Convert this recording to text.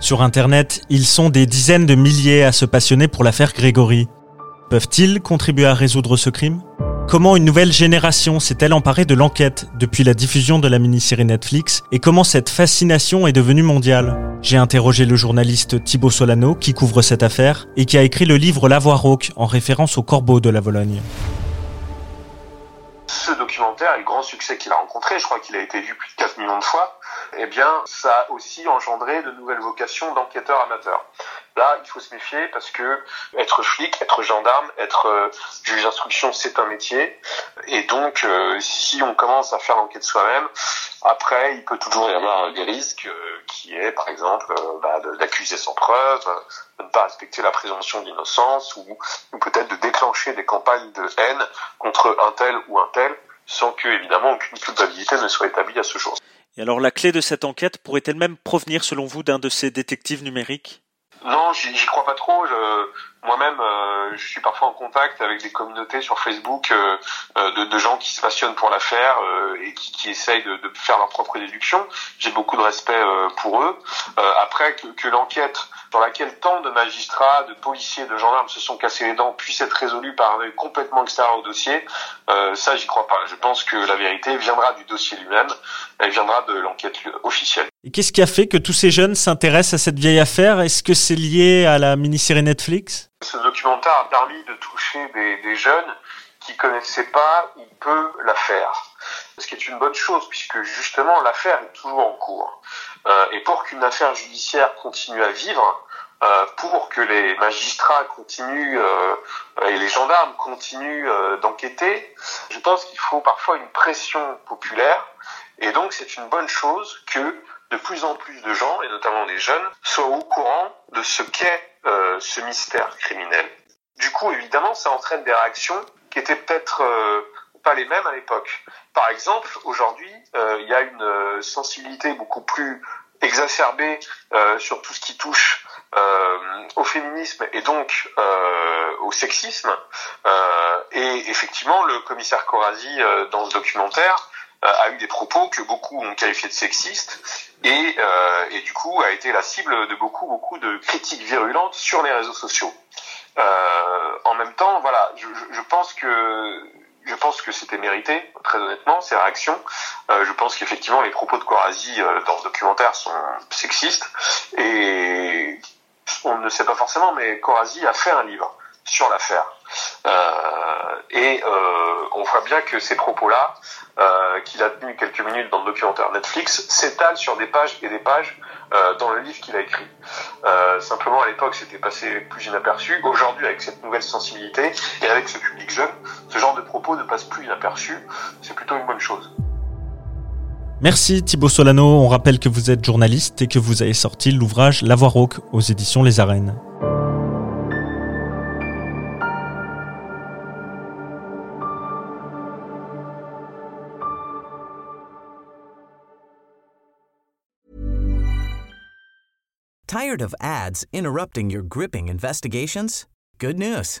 Sur Internet, ils sont des dizaines de milliers à se passionner pour l'affaire Grégory. Peuvent-ils contribuer à résoudre ce crime? Comment une nouvelle génération s'est-elle emparée de l'enquête depuis la diffusion de la mini-série Netflix et comment cette fascination est devenue mondiale? J'ai interrogé le journaliste Thibaut Solano qui couvre cette affaire et qui a écrit le livre La Voix rauque en référence au corbeau de la Vologne. Ce documentaire et le grand succès qu'il a rencontré, je crois qu'il a été vu plus de 4 millions de fois, eh bien, ça a aussi engendré de nouvelles vocations d'enquêteurs amateurs. Là, il faut se méfier parce que être flic, être gendarme, être euh, juge d'instruction, c'est un métier. Et donc, euh, si on commence à faire l'enquête soi-même, après, il peut toujours y avoir des risques euh, qui est, par exemple, bah, d'accuser sans preuve, de ne pas respecter la présomption d'innocence ou, ou peut-être de déclencher des campagnes de haine contre un tel ou un tel sans que, évidemment, aucune culpabilité ne soit établie à ce jour. Et alors la clé de cette enquête pourrait-elle même provenir selon vous d'un de ces détectives numériques? Non, j'y crois pas trop. Moi-même, euh, je suis parfois en contact avec des communautés sur Facebook euh, euh, de, gens qui se passionnent pour l'affaire et qui, essayent de, faire leur propre déduction. J'ai beaucoup de respect pour eux. après, que l'enquête dans laquelle tant de magistrats, de policiers, de gendarmes se sont cassés les dents puisse être résolue par un œil complètement extérieur au dossier, ça, j'y crois pas. Je pense que la vérité viendra du dossier lui-même, elle viendra de l'enquête officielle. Et qu'est-ce qui a fait que tous ces jeunes s'intéressent à cette vieille affaire? Est-ce que c'est lié à la mini-série Netflix? Ce documentaire a permis de toucher des, des jeunes qui connaissaient pas ou peu l'affaire. Ce qui est une bonne chose puisque justement l'affaire est toujours en cours. Euh, et pour qu'une affaire judiciaire continue à vivre, euh, pour que les magistrats continuent euh, et les gendarmes continuent d'enquêter, je pense qu'il faut parfois une pression populaire. Et donc c'est une bonne chose que de plus en plus de gens, et notamment des jeunes, soient au courant de ce qu'est ce mystère criminel. Du coup, évidemment, ça entraîne des réactions qui étaient peut-être pas les mêmes à l'époque. Par exemple, aujourd'hui, euh, il y a une euh, sensibilité beaucoup plus exacerbée euh, sur tout ce qui touche au féminisme et donc au sexisme. et effectivement, le commissaire Corazi, dans ce documentaire, a eu des propos que beaucoup ont qualifiés de sexistes et, et, du coup a été la cible de beaucoup beaucoup de critiques virulentes sur les réseaux sociaux. En même temps, voilà, je, pense que je pense que c'était mérité, très honnêtement, ces réactions. Euh, je pense qu'effectivement les propos de Corazi euh, dans ce documentaire sont sexistes et on ne sait pas forcément, mais Corazi a fait un livre sur l'affaire. Euh, et euh, on voit bien que ces propos-là, qu'il a tenus quelques minutes dans le documentaire Netflix, s'étalent sur des pages et des pages dans le livre qu'il a écrit. Simplement, à l'époque, c'était passé plus inaperçu. Aujourd'hui, avec cette nouvelle sensibilité et avec ce public jeune, ce genre de propos ne passe plus inaperçu. C'est plutôt une bonne chose. Merci Thibaut Solano. On rappelle que vous êtes journaliste et que vous avez sorti l'ouvrage La Voix rauque aux éditions Les Arènes. Tired of ads interrupting your gripping investigations? Good news.